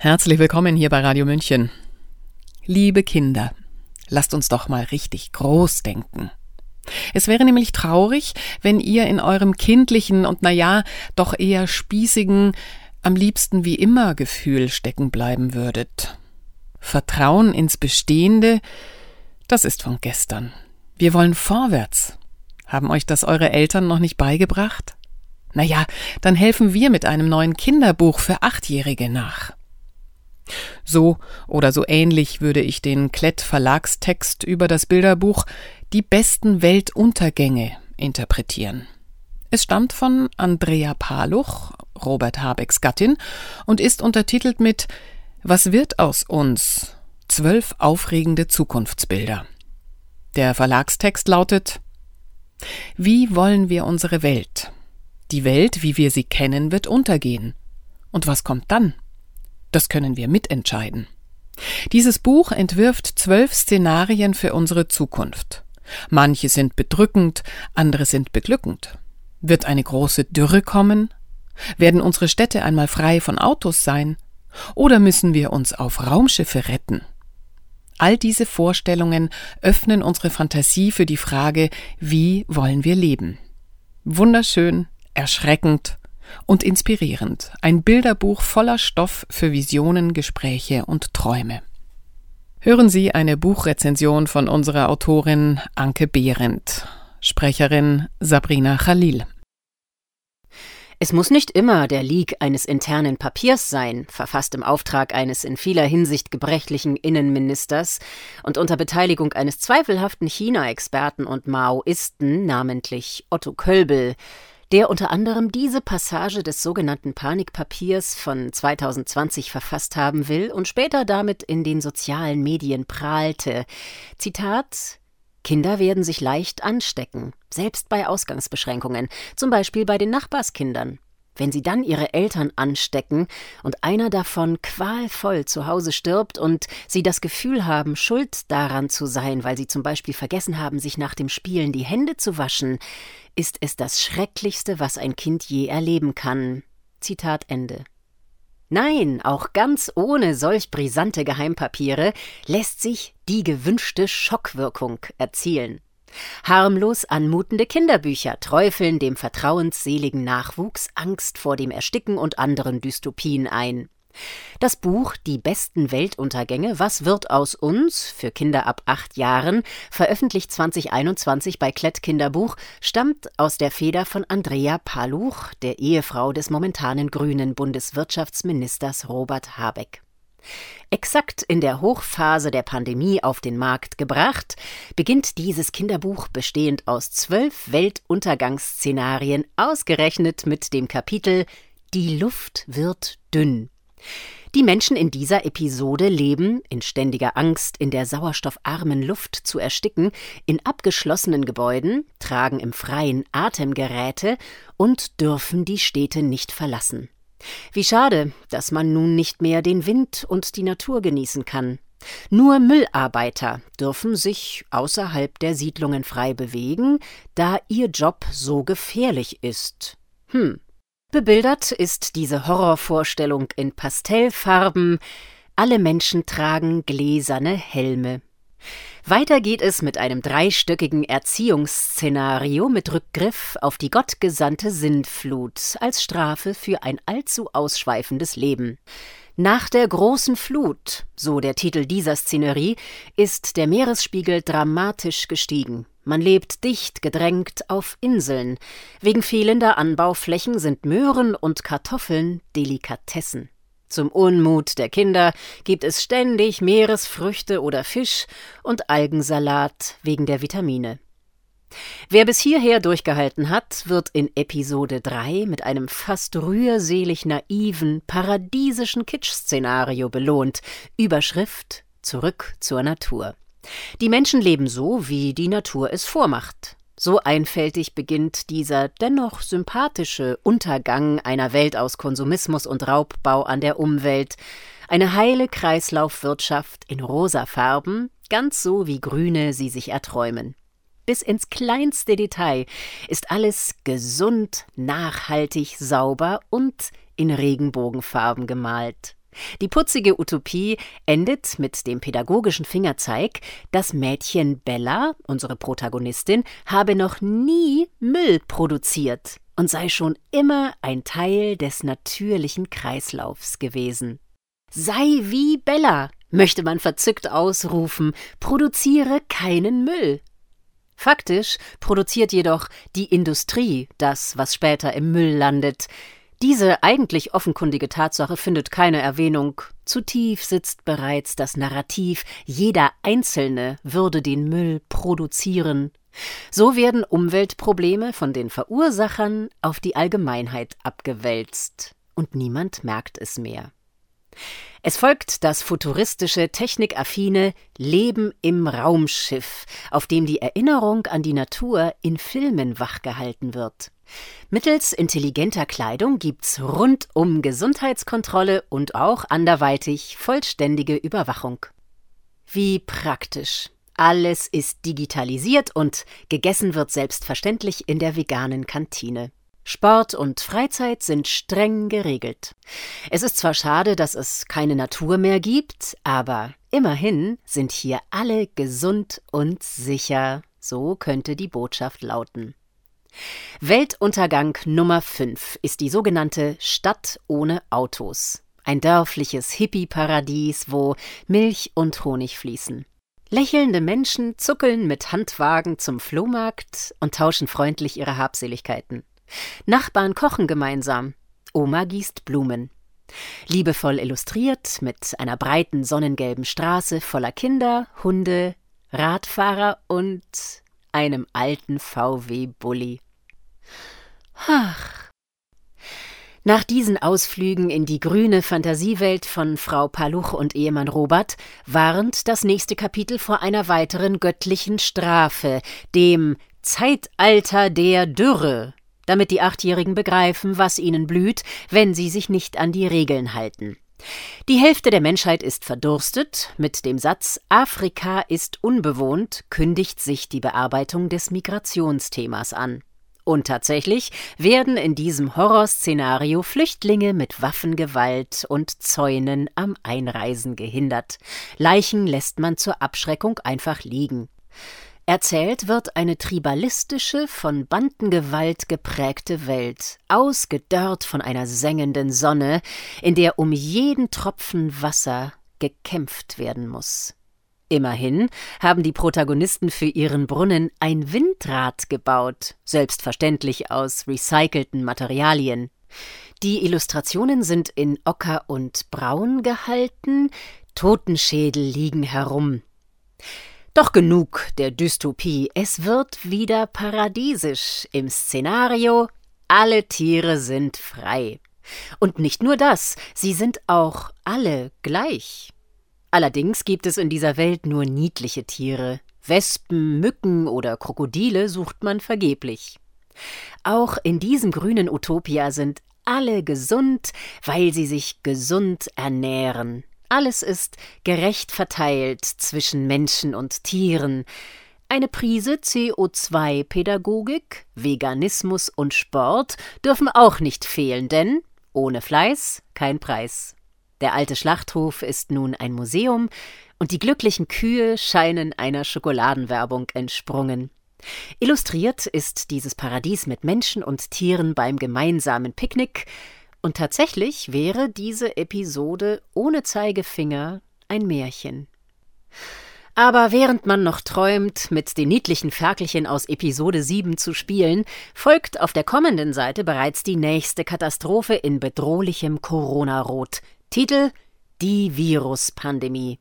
Herzlich willkommen hier bei Radio München. Liebe Kinder, lasst uns doch mal richtig groß denken. Es wäre nämlich traurig, wenn ihr in eurem kindlichen und na ja, doch eher spießigen, am liebsten wie immer Gefühl stecken bleiben würdet. Vertrauen ins Bestehende, das ist von gestern. Wir wollen vorwärts. Haben euch das eure Eltern noch nicht beigebracht? Na ja, dann helfen wir mit einem neuen Kinderbuch für Achtjährige nach. So oder so ähnlich würde ich den Klett Verlagstext über das Bilderbuch Die besten Weltuntergänge interpretieren. Es stammt von Andrea Paluch, Robert Habecks Gattin, und ist untertitelt mit Was wird aus uns? Zwölf aufregende Zukunftsbilder. Der Verlagstext lautet Wie wollen wir unsere Welt? Die Welt, wie wir sie kennen, wird untergehen. Und was kommt dann? Das können wir mitentscheiden. Dieses Buch entwirft zwölf Szenarien für unsere Zukunft. Manche sind bedrückend, andere sind beglückend. Wird eine große Dürre kommen? Werden unsere Städte einmal frei von Autos sein? Oder müssen wir uns auf Raumschiffe retten? All diese Vorstellungen öffnen unsere Fantasie für die Frage, wie wollen wir leben? Wunderschön, erschreckend und inspirierend. Ein Bilderbuch voller Stoff für Visionen, Gespräche und Träume. Hören Sie eine Buchrezension von unserer Autorin Anke Behrendt, Sprecherin Sabrina Khalil. Es muss nicht immer der Leak eines internen Papiers sein, verfasst im Auftrag eines in vieler Hinsicht gebrechlichen Innenministers und unter Beteiligung eines zweifelhaften China-Experten und Maoisten, namentlich Otto Kölbel, der unter anderem diese Passage des sogenannten Panikpapiers von 2020 verfasst haben will und später damit in den sozialen Medien prahlte. Zitat Kinder werden sich leicht anstecken, selbst bei Ausgangsbeschränkungen, zum Beispiel bei den Nachbarskindern. Wenn sie dann ihre Eltern anstecken und einer davon qualvoll zu Hause stirbt und sie das Gefühl haben, schuld daran zu sein, weil sie zum Beispiel vergessen haben, sich nach dem Spielen die Hände zu waschen, ist es das Schrecklichste, was ein Kind je erleben kann. Zitat Ende. Nein, auch ganz ohne solch brisante Geheimpapiere lässt sich die gewünschte Schockwirkung erzielen. Harmlos anmutende Kinderbücher träufeln dem vertrauensseligen Nachwuchs Angst vor dem Ersticken und anderen Dystopien ein. Das Buch Die besten Weltuntergänge Was wird aus uns für Kinder ab acht Jahren, veröffentlicht 2021 bei Klett Kinderbuch, stammt aus der Feder von Andrea Paluch, der Ehefrau des momentanen grünen Bundeswirtschaftsministers Robert Habeck. Exakt in der Hochphase der Pandemie auf den Markt gebracht, beginnt dieses Kinderbuch bestehend aus zwölf Weltuntergangsszenarien, ausgerechnet mit dem Kapitel Die Luft wird dünn. Die Menschen in dieser Episode leben, in ständiger Angst, in der sauerstoffarmen Luft zu ersticken, in abgeschlossenen Gebäuden, tragen im Freien Atemgeräte und dürfen die Städte nicht verlassen. Wie schade, dass man nun nicht mehr den Wind und die Natur genießen kann. Nur Müllarbeiter dürfen sich außerhalb der Siedlungen frei bewegen, da ihr Job so gefährlich ist. Hm. Bebildert ist diese Horrorvorstellung in Pastellfarben. Alle Menschen tragen gläserne Helme. Weiter geht es mit einem dreistöckigen Erziehungsszenario mit Rückgriff auf die gottgesandte Sintflut als Strafe für ein allzu ausschweifendes Leben. Nach der großen Flut, so der Titel dieser Szenerie, ist der Meeresspiegel dramatisch gestiegen. Man lebt dicht gedrängt auf Inseln. Wegen fehlender Anbauflächen sind Möhren und Kartoffeln Delikatessen. Zum Unmut der Kinder gibt es ständig Meeresfrüchte oder Fisch und Algensalat wegen der Vitamine. Wer bis hierher durchgehalten hat, wird in Episode 3 mit einem fast rührselig naiven, paradiesischen Kitsch-Szenario belohnt. Überschrift Zurück zur Natur. Die Menschen leben so, wie die Natur es vormacht. So einfältig beginnt dieser dennoch sympathische Untergang einer Welt aus Konsumismus und Raubbau an der Umwelt, eine heile Kreislaufwirtschaft in rosa Farben, ganz so wie Grüne sie sich erträumen. Bis ins kleinste Detail ist alles gesund, nachhaltig, sauber und in Regenbogenfarben gemalt. Die putzige Utopie endet mit dem pädagogischen Fingerzeig, das Mädchen Bella, unsere Protagonistin, habe noch nie Müll produziert und sei schon immer ein Teil des natürlichen Kreislaufs gewesen. Sei wie Bella, möchte man verzückt ausrufen, produziere keinen Müll. Faktisch produziert jedoch die Industrie das, was später im Müll landet, diese eigentlich offenkundige Tatsache findet keine Erwähnung. Zu tief sitzt bereits das Narrativ, jeder Einzelne würde den Müll produzieren. So werden Umweltprobleme von den Verursachern auf die Allgemeinheit abgewälzt, und niemand merkt es mehr. Es folgt das futuristische, technikaffine Leben im Raumschiff, auf dem die Erinnerung an die Natur in Filmen wachgehalten wird. Mittels intelligenter Kleidung gibt's rundum Gesundheitskontrolle und auch anderweitig vollständige Überwachung. Wie praktisch. Alles ist digitalisiert und gegessen wird selbstverständlich in der veganen Kantine. Sport und Freizeit sind streng geregelt. Es ist zwar schade, dass es keine Natur mehr gibt, aber immerhin sind hier alle gesund und sicher. So könnte die Botschaft lauten. Weltuntergang Nummer 5 ist die sogenannte Stadt ohne Autos. Ein dörfliches Hippie-Paradies, wo Milch und Honig fließen. Lächelnde Menschen zuckeln mit Handwagen zum Flohmarkt und tauschen freundlich ihre Habseligkeiten. Nachbarn kochen gemeinsam. Oma gießt Blumen. Liebevoll illustriert mit einer breiten sonnengelben Straße voller Kinder, Hunde, Radfahrer und einem alten VW-Bully. Ach. Nach diesen Ausflügen in die grüne Fantasiewelt von Frau Paluch und Ehemann Robert warnt das nächste Kapitel vor einer weiteren göttlichen Strafe, dem Zeitalter der Dürre, damit die Achtjährigen begreifen, was ihnen blüht, wenn sie sich nicht an die Regeln halten. Die Hälfte der Menschheit ist verdurstet. Mit dem Satz Afrika ist unbewohnt kündigt sich die Bearbeitung des Migrationsthemas an. Und tatsächlich werden in diesem Horrorszenario Flüchtlinge mit Waffengewalt und Zäunen am Einreisen gehindert. Leichen lässt man zur Abschreckung einfach liegen. Erzählt wird eine tribalistische, von Bandengewalt geprägte Welt, ausgedörrt von einer sengenden Sonne, in der um jeden Tropfen Wasser gekämpft werden muss. Immerhin haben die Protagonisten für ihren Brunnen ein Windrad gebaut, selbstverständlich aus recycelten Materialien. Die Illustrationen sind in Ocker und Braun gehalten, Totenschädel liegen herum. Doch genug der Dystopie, es wird wieder paradiesisch im Szenario, alle Tiere sind frei. Und nicht nur das, sie sind auch alle gleich. Allerdings gibt es in dieser Welt nur niedliche Tiere. Wespen, Mücken oder Krokodile sucht man vergeblich. Auch in diesem grünen Utopia sind alle gesund, weil sie sich gesund ernähren. Alles ist gerecht verteilt zwischen Menschen und Tieren. Eine Prise CO2-Pädagogik, Veganismus und Sport dürfen auch nicht fehlen, denn ohne Fleiß kein Preis. Der alte Schlachthof ist nun ein Museum und die glücklichen Kühe scheinen einer Schokoladenwerbung entsprungen. Illustriert ist dieses Paradies mit Menschen und Tieren beim gemeinsamen Picknick, und tatsächlich wäre diese Episode ohne Zeigefinger ein Märchen. Aber während man noch träumt, mit den niedlichen Ferkelchen aus Episode 7 zu spielen, folgt auf der kommenden Seite bereits die nächste Katastrophe in bedrohlichem Corona-Rot, Titel Die Viruspandemie.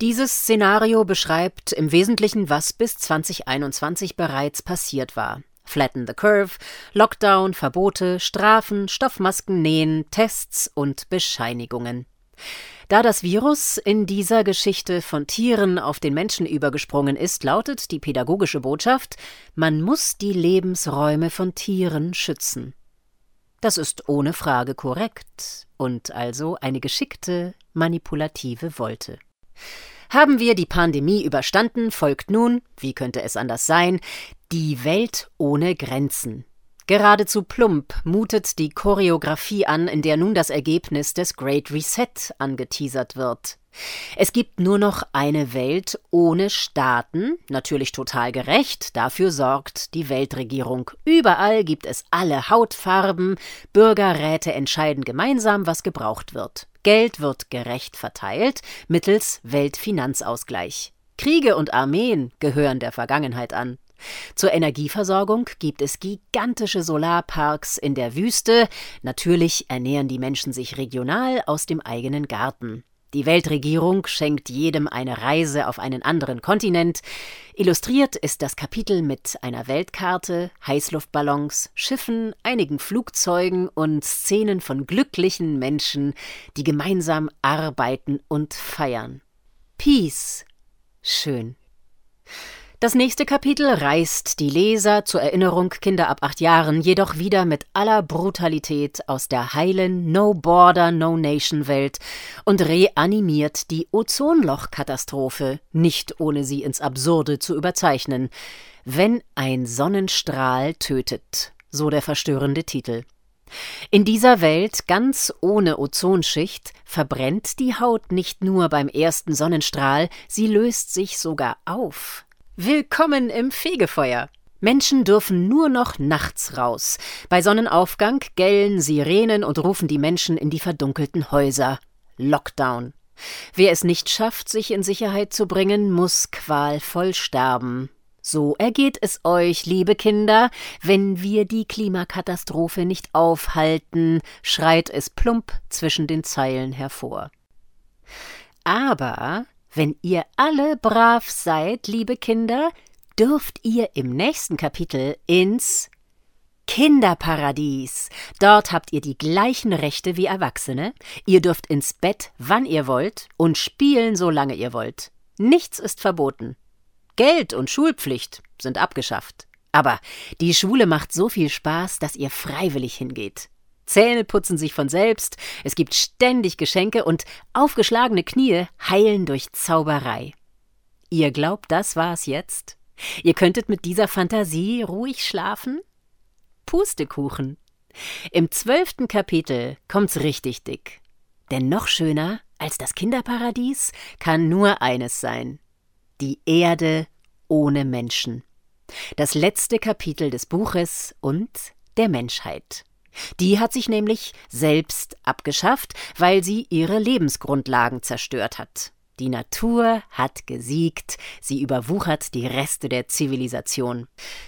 Dieses Szenario beschreibt im Wesentlichen, was bis 2021 bereits passiert war. Flatten the Curve, Lockdown, Verbote, Strafen, Stoffmasken nähen, Tests und Bescheinigungen. Da das Virus in dieser Geschichte von Tieren auf den Menschen übergesprungen ist, lautet die pädagogische Botschaft, man muss die Lebensräume von Tieren schützen. Das ist ohne Frage korrekt und also eine geschickte, manipulative Wolte. Haben wir die Pandemie überstanden, folgt nun, wie könnte es anders sein, die Welt ohne Grenzen. Geradezu plump mutet die Choreografie an, in der nun das Ergebnis des Great Reset angeteasert wird. Es gibt nur noch eine Welt ohne Staaten, natürlich total gerecht, dafür sorgt die Weltregierung. Überall gibt es alle Hautfarben, Bürgerräte entscheiden gemeinsam, was gebraucht wird. Geld wird gerecht verteilt mittels Weltfinanzausgleich. Kriege und Armeen gehören der Vergangenheit an. Zur Energieversorgung gibt es gigantische Solarparks in der Wüste. Natürlich ernähren die Menschen sich regional aus dem eigenen Garten. Die Weltregierung schenkt jedem eine Reise auf einen anderen Kontinent. Illustriert ist das Kapitel mit einer Weltkarte, Heißluftballons, Schiffen, einigen Flugzeugen und Szenen von glücklichen Menschen, die gemeinsam arbeiten und feiern. Peace. Schön. Das nächste Kapitel reißt die Leser zur Erinnerung Kinder ab acht Jahren jedoch wieder mit aller Brutalität aus der heilen No Border, No Nation Welt und reanimiert die Ozonlochkatastrophe, nicht ohne sie ins Absurde zu überzeichnen. Wenn ein Sonnenstrahl tötet, so der verstörende Titel. In dieser Welt ganz ohne Ozonschicht verbrennt die Haut nicht nur beim ersten Sonnenstrahl, sie löst sich sogar auf. Willkommen im Fegefeuer. Menschen dürfen nur noch nachts raus. Bei Sonnenaufgang gellen Sirenen und rufen die Menschen in die verdunkelten Häuser. Lockdown. Wer es nicht schafft, sich in Sicherheit zu bringen, muss qualvoll sterben. So ergeht es euch, liebe Kinder, wenn wir die Klimakatastrophe nicht aufhalten, schreit es plump zwischen den Zeilen hervor. Aber wenn ihr alle brav seid, liebe Kinder, dürft ihr im nächsten Kapitel ins Kinderparadies. Dort habt ihr die gleichen Rechte wie Erwachsene. Ihr dürft ins Bett, wann ihr wollt, und spielen, solange ihr wollt. Nichts ist verboten. Geld und Schulpflicht sind abgeschafft. Aber die Schule macht so viel Spaß, dass ihr freiwillig hingeht. Zähne putzen sich von selbst, es gibt ständig Geschenke und aufgeschlagene Knie heilen durch Zauberei. Ihr glaubt, das war's jetzt? Ihr könntet mit dieser Fantasie ruhig schlafen? Pustekuchen. Im zwölften Kapitel kommt's richtig dick. Denn noch schöner als das Kinderparadies kann nur eines sein: die Erde ohne Menschen. Das letzte Kapitel des Buches und der Menschheit. Die hat sich nämlich selbst abgeschafft, weil sie ihre Lebensgrundlagen zerstört hat. Die Natur hat gesiegt, sie überwuchert die Reste der Zivilisation.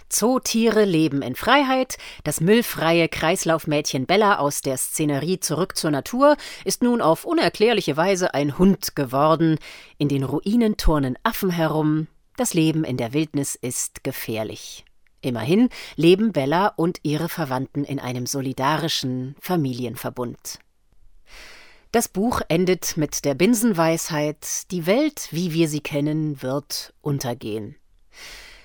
Zootiere leben in Freiheit, das müllfreie Kreislaufmädchen Bella aus der Szenerie zurück zur Natur ist nun auf unerklärliche Weise ein Hund geworden, in den Ruinen turnen Affen herum, das Leben in der Wildnis ist gefährlich. Immerhin leben Bella und ihre Verwandten in einem solidarischen Familienverbund. Das Buch endet mit der Binsenweisheit, die Welt, wie wir sie kennen, wird untergehen.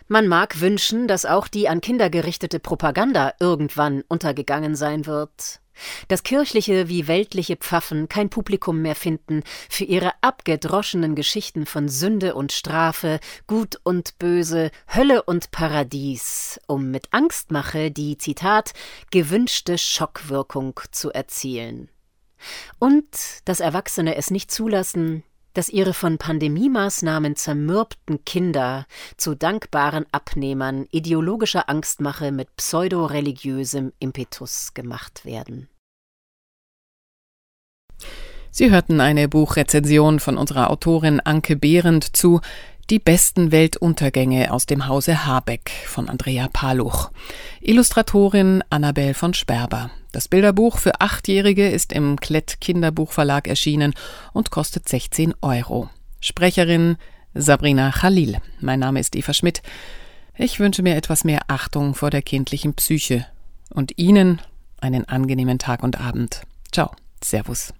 Man mag wünschen, dass auch die an Kinder gerichtete Propaganda irgendwann untergegangen sein wird dass kirchliche wie weltliche Pfaffen kein Publikum mehr finden für ihre abgedroschenen Geschichten von Sünde und Strafe, Gut und Böse, Hölle und Paradies, um mit Angstmache die Zitat gewünschte Schockwirkung zu erzielen. Und dass Erwachsene es nicht zulassen, dass ihre von Pandemiemaßnahmen zermürbten Kinder zu dankbaren Abnehmern ideologischer Angstmache mit pseudoreligiösem Impetus gemacht werden. Sie hörten eine Buchrezension von unserer Autorin Anke Behrendt zu Die besten Weltuntergänge aus dem Hause Habeck von Andrea Paluch. Illustratorin Annabel von Sperber. Das Bilderbuch für Achtjährige ist im Klett Kinderbuchverlag erschienen und kostet 16 Euro. Sprecherin Sabrina Khalil. Mein Name ist Eva Schmidt. Ich wünsche mir etwas mehr Achtung vor der kindlichen Psyche und Ihnen einen angenehmen Tag und Abend. Ciao. Servus.